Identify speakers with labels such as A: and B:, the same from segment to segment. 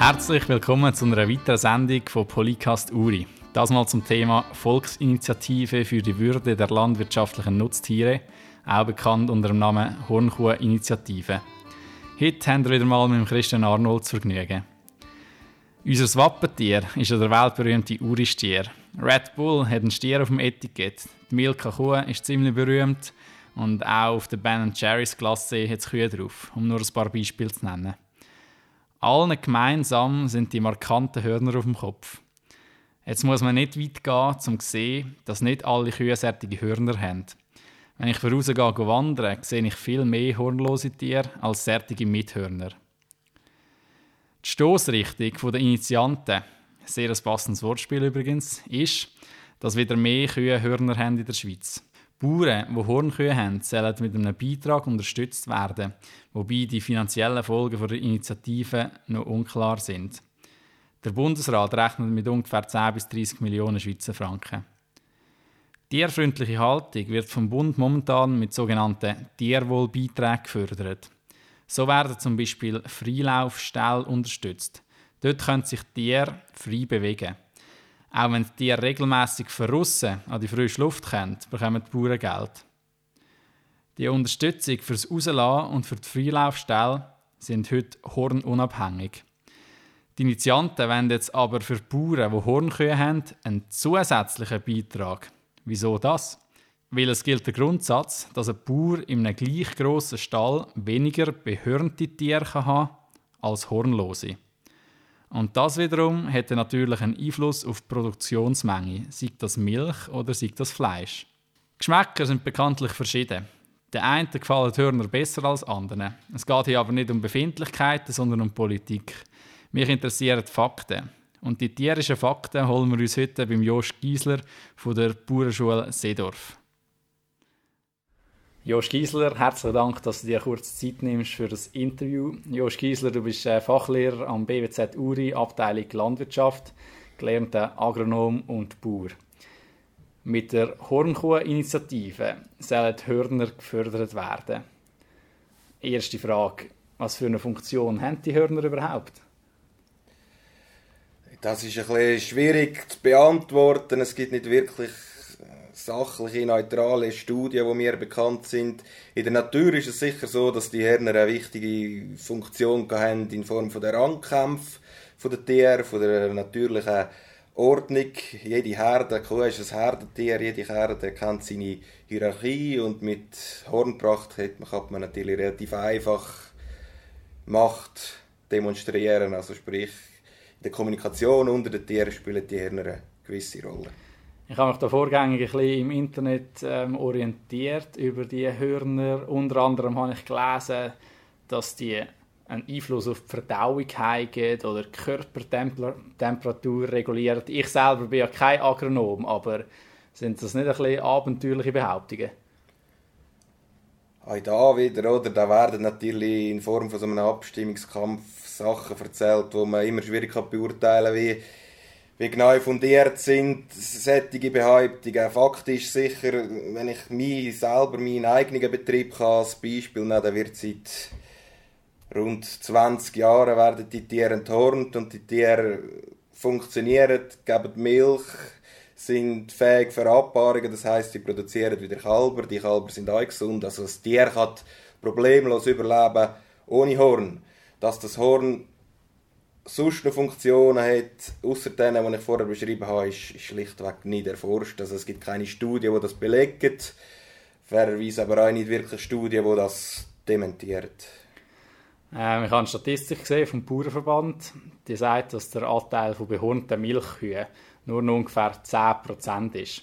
A: Herzlich willkommen zu einer weiteren Sendung von Polycast Uri. Das mal zum Thema Volksinitiative für die Würde der landwirtschaftlichen Nutztiere, auch bekannt unter dem Namen Hornkuh-Initiative. Heute haben wir wieder mal mit Christian Arnold zu vergnügen. Unser Wappentier ist der weltberühmte Uri-Stier. Red Bull hat einen Stier auf dem Etikett. Die Milka Kuh ist ziemlich berühmt und auch auf der Ben Jerry's Klasse hat es Kühe drauf, um nur ein paar Beispiele zu nennen. Allen gemeinsam sind die markanten Hörner auf dem Kopf. Jetzt muss man nicht weit gehen, um zu sehen, dass nicht alle Kühe sättige Hörner haben. Wenn ich vorausgehe wandern, sehe ich viel mehr hornlose Tiere als sättige Mithörner. Die Stoßrichtung der Initianten, sehr ein passendes Wortspiel übrigens, ist, dass wieder mehr Kühe Hörner haben in der Schweiz. Bauern, die Hornkühe haben, sollen mit einem Beitrag unterstützt werden, wobei die finanziellen Folgen der Initiative noch unklar sind. Der Bundesrat rechnet mit ungefähr 10 bis 30 Millionen Schweizer Franken. Tierfreundliche Haltung wird vom Bund momentan mit sogenannten Tierwohlbeiträgen gefördert. So werden zum Beispiel Freilaufställe unterstützt. Dort können sich Tiere frei bewegen. Auch wenn die Tiere regelmäßig verrussen an die frische Luft kommen, bekommen die Bauern Geld. Die Unterstützung für das Rauslassen und für die Freilaufstelle sind heute hornunabhängig. Die Initianten wollen jetzt aber für die Bauern, die Hornkühe haben, einen zusätzlichen Beitrag. Wieso das? Weil es gilt der Grundsatz, dass ein Bauer in einem gleich grossen Stall weniger behörnte Tiere haben kann als hornlose. Und das wiederum hätte natürlich einen Einfluss auf die Produktionsmenge, sei das Milch oder sei das Fleisch. Geschmäcker sind bekanntlich verschieden. Der einen gefallen Hörner besser als anderen. Es geht hier aber nicht um Befindlichkeiten, sondern um Politik. Mich interessieren die Fakten. Und die tierischen Fakten holen wir uns heute beim Josch Giesler von der Bauernschule Seedorf. Josch Giesler, herzlichen Dank, dass du dir kurz Zeit nimmst für das Interview. Josch Giesler, du bist äh, Fachlehrer am BWZ Uri, Abteilung Landwirtschaft, gelernter Agronom und Bauer. Mit der Hornkuh-Initiative sollen Hörner gefördert werden. Erste Frage: Was für eine Funktion haben die Hörner überhaupt?
B: Das ist ein bisschen schwierig zu beantworten. Es gibt nicht wirklich sachliche, neutrale Studien, die mir bekannt sind. In der Natur ist es sicher so, dass die Hörner eine wichtige Funktion haben in Form von der Rangkämpfe der Tiere, von der natürlichen Ordnung. Jede Herde, Kuh ist ein Herdentier, jede Herde kennt seine Hierarchie und mit Hornpracht kann man natürlich relativ einfach Macht demonstrieren. Also sprich, in der Kommunikation unter den Tieren spielen die Hörner eine gewisse Rolle.
A: Ich habe mich da vorgängig ein bisschen im Internet ähm, orientiert über die Hörner. Unter anderem habe ich gelesen, dass die einen Einfluss auf die Verdauung haben oder die Körpertemperatur regulieren. Ich selber bin ja kein Agronom, aber sind das nicht ein bisschen abenteuerliche Behauptungen?
B: Auch da wieder, oder? Da werden natürlich in Form von so einem Abstimmungskampf Sachen erzählt, wo man immer schwierig beurteilen kann, wie wie genau fundiert sind solche Behauptungen. Faktisch sicher, wenn ich mich selber, meinen eigenen Betrieb kann, als Beispiel nehmen, dann wird seit rund 20 Jahren werden die Tiere enthornt und die Tiere funktionieren, geben Milch, sind fähig für Abpaarungen, das heißt, sie produzieren wieder Kälber, die Kälber sind auch gesund, also das Tier kann problemlos überleben ohne Horn. Dass das Horn sonst noch Funktionen hat, außer denen, die ich vorher beschrieben habe, ist, schlichtweg nicht erforscht. Also es gibt keine Studien, die das belegen. Fairerweise aber auch nicht wirklich Studien, die das dementiert.
A: Ähm, ich habe eine Statistik gesehen vom Bauernverband, die sagt, dass der Anteil von behornten Milchkühen nur noch ungefähr 10% ist.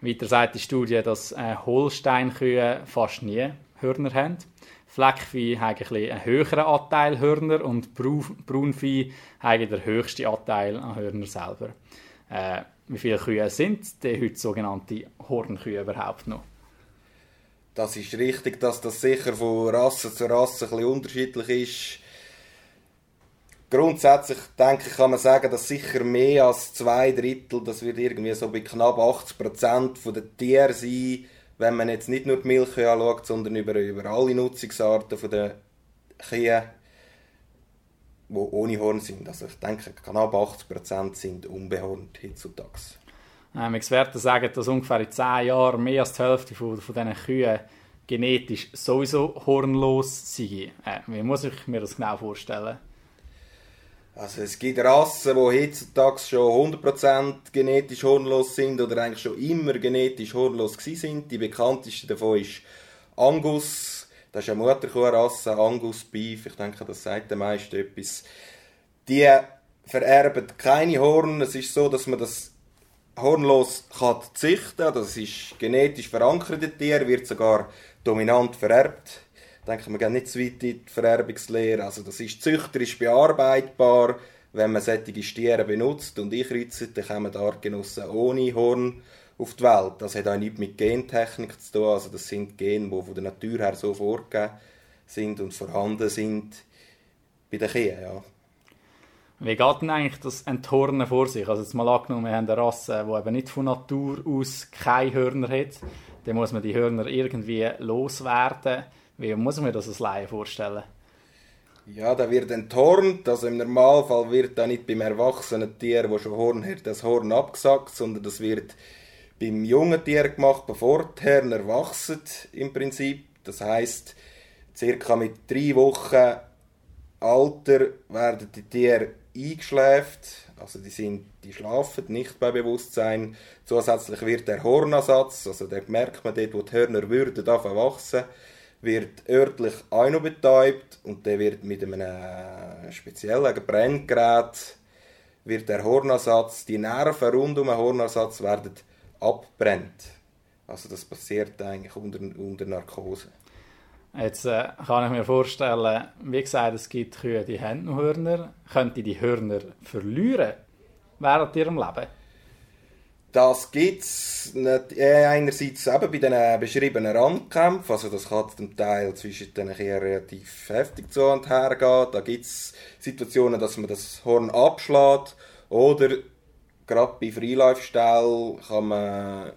A: Weiter sagt die Studie, dass äh, Holsteinkühe fast nie Hörner haben. Fleckvieh haben einen höheren Anteil Hörner und Braunvieh haben den höchsten Anteil an Hörner selber. Äh, wie viele Kühe sind die heute sogenannte Hornkühe überhaupt noch?
B: Das ist richtig, dass das sicher von Rasse zu Rasse ein bisschen unterschiedlich ist. Grundsätzlich denke ich, kann man sagen, dass sicher mehr als zwei Drittel, das wird irgendwie so bei knapp 80 Prozent der Tiere sein, wenn man jetzt nicht nur die Milch anschaut, sondern über, über alle Nutzungsarten der Kühe, die ohne Horn sind. Also ich denke, knapp 80% sind unbehornt heutzutage.
A: Ähm, Experten sagen, dass ungefähr in 10 Jahren mehr als die Hälfte von, von diesen Kühen genetisch sowieso hornlos sind. Äh, wie muss ich mir das genau vorstellen?
B: Also es gibt Rassen, die heutzutage schon 100% genetisch hornlos sind oder eigentlich schon immer genetisch hornlos sind. Die bekannteste davon ist Angus. Das ist eine Mutterkuhrasse, Angus Beef. Ich denke, das sagt den meisten etwas. Die vererben keine Horn. Es ist so, dass man das hornlos kann züchten. Das ist genetisch verankert Tier, wird sogar dominant vererbt denke, wir gehen nicht zu weit in die Vererbungslehre. Also das ist züchterisch bearbeitbar. Wenn man solche Stiere benutzt und einkreuzt, dann kommen die Artgenossen ohne Horn auf die Welt. Das hat auch nichts mit Gentechnik zu tun. Also das sind Gene, die von der Natur her so vorgegeben sind und vorhanden sind bei den Kühen. Ja.
A: Wie geht denn eigentlich das Enthornen vor sich? Also jetzt mal angenommen, wir haben eine Rasse, die eben nicht von Natur aus keine Hörner hat. Dann muss man die Hörner irgendwie loswerden. Wie muss man das als Laie vorstellen?
B: Ja, da wird enthornt. Also im Normalfall wird da nicht beim erwachsenen Tier, wo schon Horn hat, das Horn abgesackt, sondern das wird beim jungen Tier gemacht, bevor die Herren erwachsen im Prinzip. Das heißt, circa mit drei Wochen Alter werden die Tiere eingeschläft. Also die, sind, die schlafen nicht bei Bewusstsein. Zusätzlich wird der Hornersatz, also der merkt man dort, wo die Hörner würden, wachsen wird örtlich auch noch betäubt und der wird mit einem äh, speziellen Brenngerät wird der Hornersatz, die Nerven rund um den Hornersatz werden abbrennt. Also das passiert eigentlich unter, unter Narkose.
A: Jetzt äh, kann ich mir vorstellen, wie gesagt, es gibt Kühe, die haben Hörner. Könnte die Hörner verlieren während ihrem Leben?
B: Das gibt es äh, einerseits eben bei den beschriebenen Randkämpfen, also das kann zum Teil zwischen den relativ heftig zu und her gehen. Da gibt es Situationen, dass man das Horn abschlägt oder gerade bei man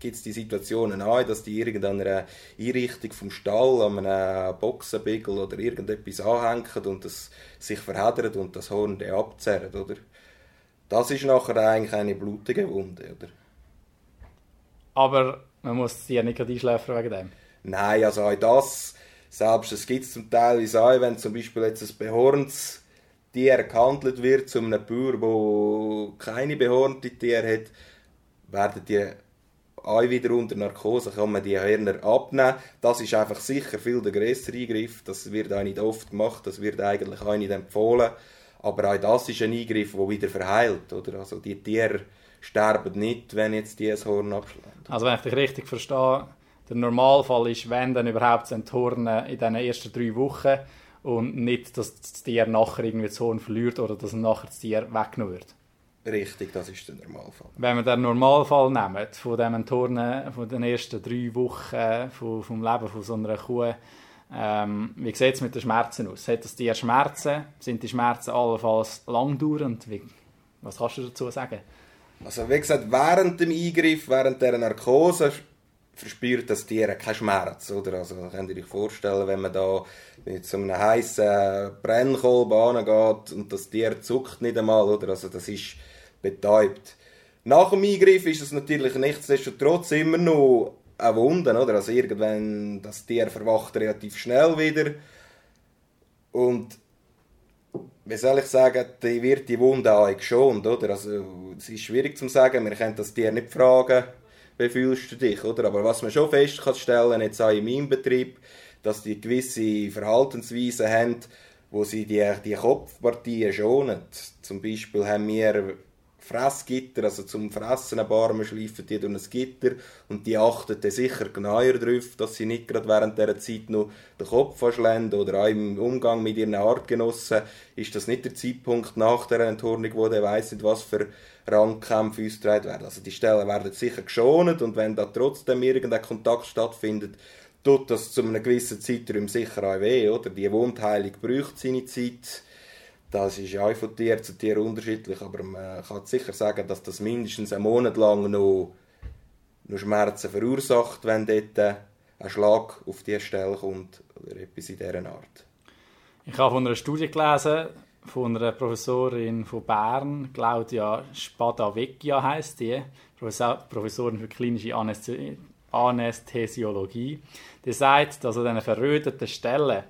B: gibt es die Situationen auch, dass die irgendeiner Einrichtung vom Stall an einem Boxenbigel oder irgendetwas anhängen und das sich verheddert und das Horn abzerrt, oder? Das ist nachher eigentlich eine blutige Wunde, oder?
A: Aber man muss sie ja nicht einschläfern wegen dem.
B: Nein, also auch das, selbst es gibt es zum Teil auch, wenn zum Beispiel jetzt ein behorntes Tier gehandelt wird zu einem Bauer, der keine behornte Tiere hat, werden die auch wieder unter Narkose, kann man die Hörner abnehmen. Das ist einfach sicher viel der größere Eingriff, das wird auch nicht oft gemacht, das wird eigentlich auch nicht empfohlen. Aber auch das ist ein Eingriff, der wieder verheilt. Oder? Also die Tiere sterben nicht, wenn jetzt die ein Horn abschlagen.
A: Also wenn ich dich richtig verstehe, der Normalfall ist, wenn dann überhaupt das Enthornen in den ersten drei Wochen und nicht, dass das Tier nachher irgendwie das Horn verliert oder dass nachher das Tier weggenommen wird.
B: Richtig, das ist der Normalfall.
A: Wenn wir den Normalfall nehmen, von dem Enthornen von den ersten drei Wochen vom Leben von so einer Kuh, ähm, wie sieht es mit den Schmerzen aus? Hat das Tier Schmerzen? Sind die Schmerzen allenfalls langdauernd? Wie, was kannst du dazu sagen?
B: Also wie gesagt, während dem Eingriff, während der Narkose verspürt das Tier keinen Schmerz. Oder? Also könnt ihr euch vorstellen, wenn man da mit so einem heißen Brennkolben angeht und das Tier zuckt nicht einmal, oder? Also das ist betäubt. Nach dem Eingriff ist es natürlich nichtsdestotrotz immer noch eine Wunde, oder? Also irgendwann, das Tier verwacht relativ schnell wieder. Und wie soll ich sagen, die wird die Wunde auch geschont, oder? Also es ist schwierig zu sagen, wir können das Tier nicht fragen, wie fühlst du dich, oder? Aber was man schon feststellen kann, jetzt auch in meinem Betrieb, dass die gewisse Verhaltensweisen haben, wo sie die, die Kopfpartien schonen. Zum Beispiel haben wir Fressgitter, also zum Fressen ein Barmen schleifen die durch ein Gitter und die achten dann sicher genauer darauf, dass sie nicht gerade während dieser Zeit noch den Kopf verschlenden oder auch im Umgang mit ihren Artgenossen ist das nicht der Zeitpunkt nach der Enthornung, wo der weiss nicht, was für Rangkämpfe ausgetragen werden. Also die Stellen werden sicher geschont und wenn da trotzdem irgendein Kontakt stattfindet, tut das zu einem gewissen Zeitraum sicher auch weh, oder? Die Wundheilung braucht seine Zeit das ist ja auch von Tier zu Tier unterschiedlich, aber man kann sicher sagen, dass das mindestens einen Monat lang noch, noch Schmerzen verursacht, wenn dort ein Schlag auf die Stelle kommt oder etwas in dieser Art.
A: Ich habe von einer Studie gelesen, von einer Professorin von Bern, Claudia Spadavecchia heißt die, Professorin für klinische Anästhesiologie. Die sagt, dass an diesen verröteten Stellen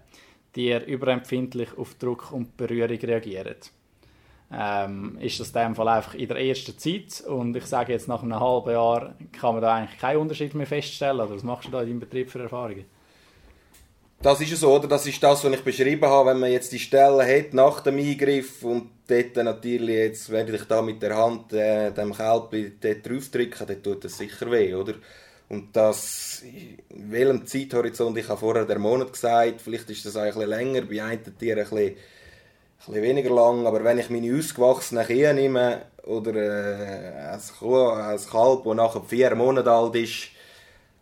A: die er überempfindlich auf Druck und Berührung reagieren. Ähm, ist das in dem Fall einfach in der ersten Zeit und ich sage jetzt nach einem halben Jahr kann man da eigentlich keinen Unterschied mehr feststellen oder was machst du da in deinem Betrieb für Erfahrungen?
B: Das ist so, oder? Das ist das, was ich beschrieben habe, wenn man jetzt die Stelle hat nach dem Eingriff und dort natürlich, jetzt werde ich da mit der Hand äh, dem Kälbchen dort draufdrücken, dann tut das sicher weh, oder? Und das, in welchem Zeithorizont, ich habe vorher den Monat gesagt, vielleicht ist das auch ein länger, bei einem Tier ein bisschen, weniger lang, aber wenn ich meine ausgewachsenen Kühe nehme, oder äh, ein, Kalb, das nachher vier Monate alt ist,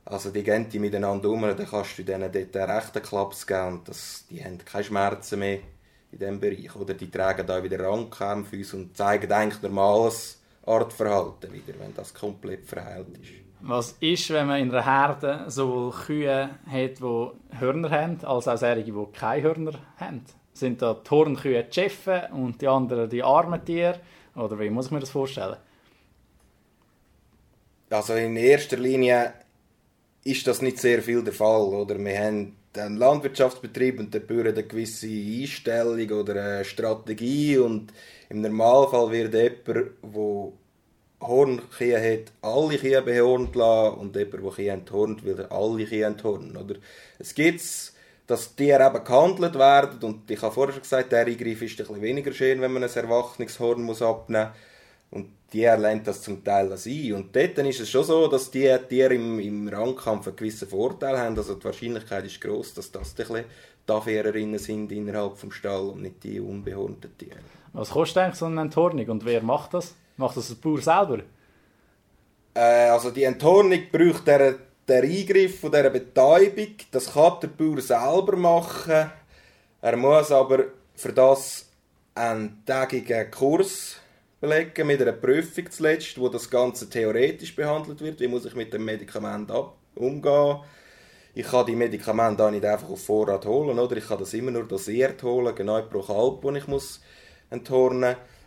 B: also die gehen die miteinander um, dann kannst du denen dort einen rechten Klaps geben und das, die haben keine Schmerzen mehr in diesem Bereich. Oder die tragen da wieder Randkämpfe und zeigen eigentlich normales Artverhalten wieder, wenn das komplett verheilt ist.
A: Was ist, wenn man in einer Herde sowohl Kühe hat, die Hörner haben, als auch solche, die keine Hörner haben? Sind da die Hornkühe die Chefe und die anderen die armen Tiere? Oder wie muss ich mir das vorstellen?
B: Also in erster Linie ist das nicht sehr viel der Fall. Oder? Wir haben einen Landwirtschaftsbetrieb und der Bauern eine gewisse Einstellung oder eine Strategie und im Normalfall wird jemand, der Hornkühe hat, alle Kühe behornt lassen und jemand, der Kühe enthornt, will alle Kühe enthornen. Oder? Es gibt dass Tiere eben gehandelt werden und ich habe vorher schon gesagt, der Eingriff ist ein weniger schön, wenn man ein erwachsenes Horn muss abnehmen muss. Und die lernt das zum Teil ein. Und dort ist es schon so, dass die Tiere im, im Rangkampf einen gewissen Vorteil haben. Also die Wahrscheinlichkeit ist groß, dass das die Affärerinnen sind innerhalb des Stalls und nicht die unbehornten Tiere.
A: Was kostet eigentlich so eine Enthornung und wer macht das? Macht das der Bauer selber?
B: Äh, also die Enthornung braucht der, der Eingriff von dieser Betäubung. Das kann der Bauer selber machen. Er muss aber für das einen tägigen Kurs belegen mit einer Prüfung zuletzt, wo das Ganze theoretisch behandelt wird. Wie muss ich mit dem Medikament umgehen? Ich kann die Medikamente auch nicht einfach auf Vorrat holen, oder? Ich kann das immer nur dosiert holen, genau pro Kalb, das ich muss enthornen muss.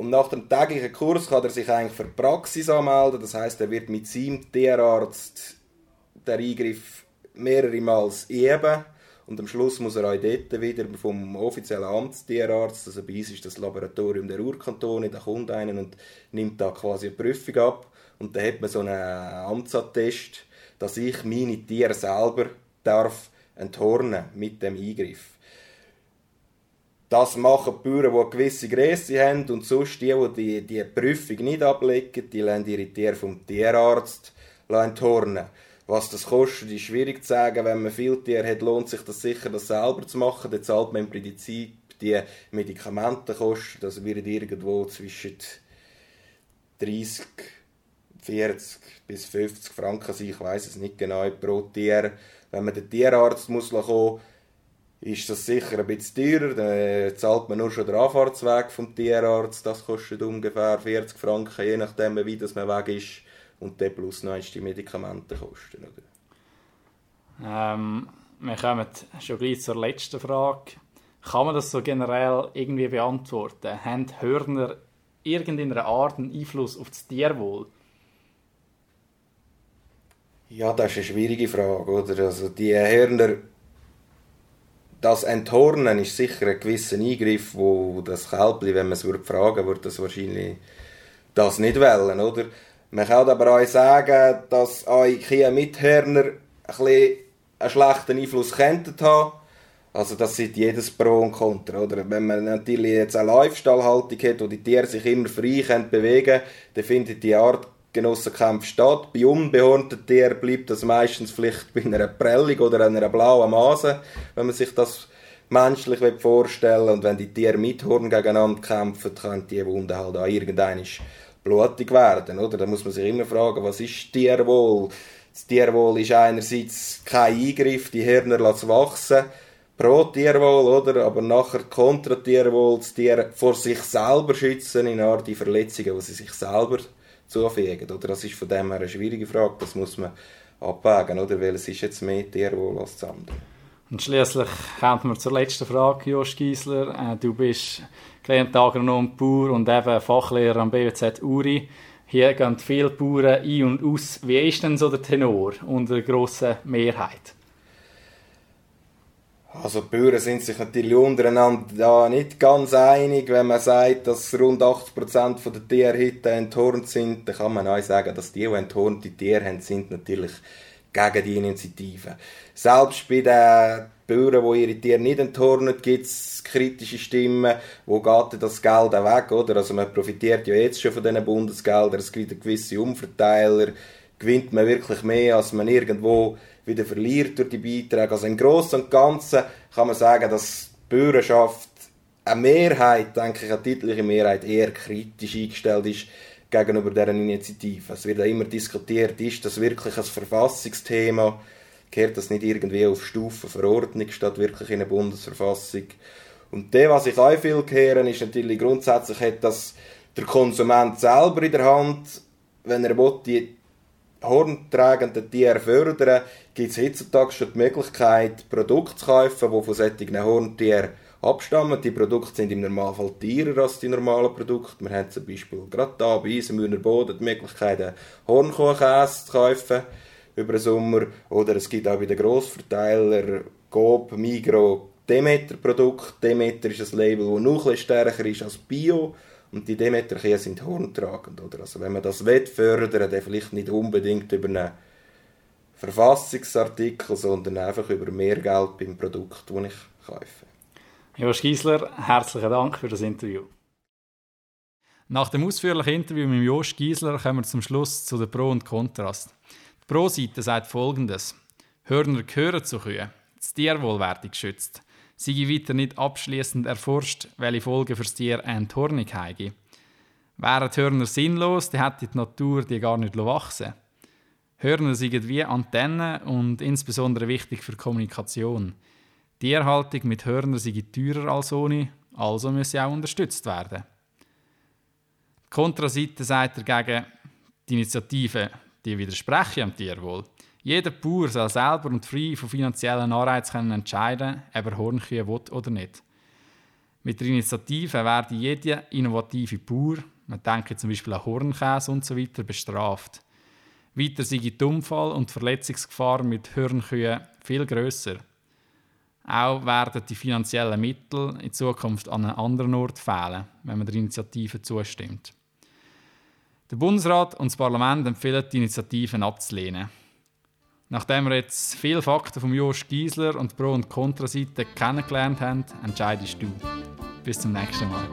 B: Und nach dem täglichen Kurs kann er sich eigentlich für Praxis anmelden. Das heißt, er wird mit seinem Tierarzt den Eingriff mehrere Mal üben. Und am Schluss muss er auch dort wieder vom offiziellen Amtstierarzt, also bei uns ist das Laboratorium der Urkantone, da kommt einen und nimmt da quasi eine Prüfung ab. Und dann hat man so einen Amtsattest, dass ich meine Tiere selber darf enthornen mit dem Eingriff. Das machen die Bauern, die gewisse Größe haben und sonst die, die die, Prüfung nicht ablegen, die lassen ihre Tiere vom Tierarzt enttornen. Was das kostet, ist schwierig zu sagen. Wenn man viele Tiere hat, lohnt sich das sicher, das selber zu machen. Dann zahlt man im Prinzip die Medikamentenkosten. Das wird irgendwo zwischen 30, 40 bis 50 Franken sein. Ich weiß es nicht genau pro Tier. Wenn man den Tierarzt muss kommen ist das sicher ein bisschen teurer. Dann zahlt man nur schon den Anfahrtsweg vom Tierarzt. Das kostet ungefähr 40 Franken, je nachdem, wie das man weg ist. Und dann plus noch die Medikamente kosten.
A: Oder? Ähm, wir kommen schon gleich zur letzten Frage. Kann man das so generell irgendwie beantworten? Haben Hörner irgendeiner Art einen Einfluss auf das Tierwohl?
B: Ja, das ist eine schwierige Frage, oder? Also die Hörner das Enthornen ist sicher ein gewisser Eingriff, wo das Kälbchen, wenn man es würde fragen würde, das wahrscheinlich das nicht wollen, oder? Man kann aber auch sagen, dass eure Kühe mit Hörner ein einen schlechten Einfluss könnten haben. Also das sind jedes Pro und Contra, oder? Wenn man natürlich jetzt eine Live-Stallhaltung hat, wo die Tiere sich immer frei können bewegen dann findet die Art Genossenkampf statt. Bei unbehornten Tieren bleibt das meistens vielleicht bei einer Prellung oder einer blauen Mase, wenn man sich das menschlich vorstellen will. Und wenn die Tiere mit Horn gegeneinander kämpfen, können die Wunden halt auch irgendwann blutig werden. Oder? Da muss man sich immer fragen, was ist Tierwohl? Das Tierwohl ist einerseits kein Eingriff, die Hirne lassen wachsen, pro Tierwohl, oder? aber nachher kontra Tierwohl, das Tier vor sich selber schützen, in Art die Verletzungen, die sie sich selber zufügen. Oder? Das ist von dem her eine schwierige Frage, das muss man abwägen, oder? weil es ist jetzt mehr Tierwohl als das andere.
A: Und schließlich kommen wir zur letzten Frage, Jost Giesler. Äh, du bist gelernter Agronom Bauer und eben Fachlehrer am BWZ Uri. Hier gehen viele Bauern ein und aus. Wie ist denn so der Tenor unter der grossen Mehrheit?
B: Also die Bauern sind sich natürlich untereinander da nicht ganz einig. Wenn man sagt, dass rund 80% der Tiere heute enthornt sind, dann kann man auch sagen, dass die, die enthornte Tiere haben, sind natürlich gegen die Initiative. Selbst bei den Bauern, die ihre Tiere nicht enthornen, gibt es kritische Stimmen, wo geht das Geld weg, oder? Also man profitiert ja jetzt schon von diesen Bundesgeldern, es gibt gewisse Umverteiler, gewinnt man wirklich mehr, als man irgendwo wieder verliert durch die Beiträge. Also im Großen und Ganzen kann man sagen, dass die Bürgerschaft eine Mehrheit, denke ich, eine deutliche Mehrheit eher kritisch eingestellt ist gegenüber deren Initiative. Es wird auch immer diskutiert, ist das wirklich ein Verfassungsthema? Gehört das nicht irgendwie auf Stufe Verordnung statt wirklich in eine Bundesverfassung? Und das, was ich auch viel höre, ist natürlich grundsätzlich hat das der Konsument selber in der Hand, wenn er will, die horntragenden Tiere fördern, gibt es heutzutage schon die Möglichkeit, Produkte zu kaufen, die von solchen Horntieren abstammen. Die Produkte sind im Normalfall teurer als die normalen Produkte. Wir haben zum Beispiel gerade hier bei uns im Mühner Boden die Möglichkeit, einen Hornkuchenkäse zu kaufen über den Sommer. Oder es gibt auch bei den Grossverteilern Coop, Migros, Demeter-Produkte. Demeter ist ein Label, das noch ein stärker ist als Bio. Und die Demeter-Kühe sind horntragend. Oder? Also wenn man das will, fördern dann vielleicht nicht unbedingt über einen Verfassungsartikel, sondern einfach über mehr Geld beim Produkt, das ich kaufe.
A: Josh Giesler, herzlichen Dank für das Interview. Nach dem ausführlichen Interview mit Josh Giesler kommen wir zum Schluss zu den Pro und Kontrast. Die Pro-Seite sagt folgendes: Hörner gehören zu Kühen, das Tierwohl werde geschützt. Sei weiter nicht abschließend erforscht, welche Folgen für das Tier eine Enthornung haben. Wären die Hörner sinnlos, dann hätte die Natur die gar nicht wachsen Hörner sind wie Antennen und insbesondere wichtig für Kommunikation. Die Tierhaltung mit Hörnern sei teurer als ohne, also müsse sie auch unterstützt werden. Die Kontraseite sagt dagegen, die Initiative die widersprechen am Tierwohl. Jeder Bauer soll selber und frei von finanziellen Anreizen entscheiden, ob er Hornkühe will oder nicht. Mit der Initiative werde jeder innovative Bauer, man denke zum Beispiel an Hornkäse und so bestraft. Weiter sei die Unfall- und Verletzungsgefahr mit Hirnkühen viel grösser. Auch werden die finanziellen Mittel in Zukunft an einem anderen Ort fehlen, wenn man der Initiative zustimmt. Der Bundesrat und das Parlament empfehlen, die Initiativen abzulehnen. Nachdem wir jetzt viele Fakten von Jost Giesler und Pro- und Kontraseite kennengelernt haben, entscheidest du. Bis zum nächsten Mal.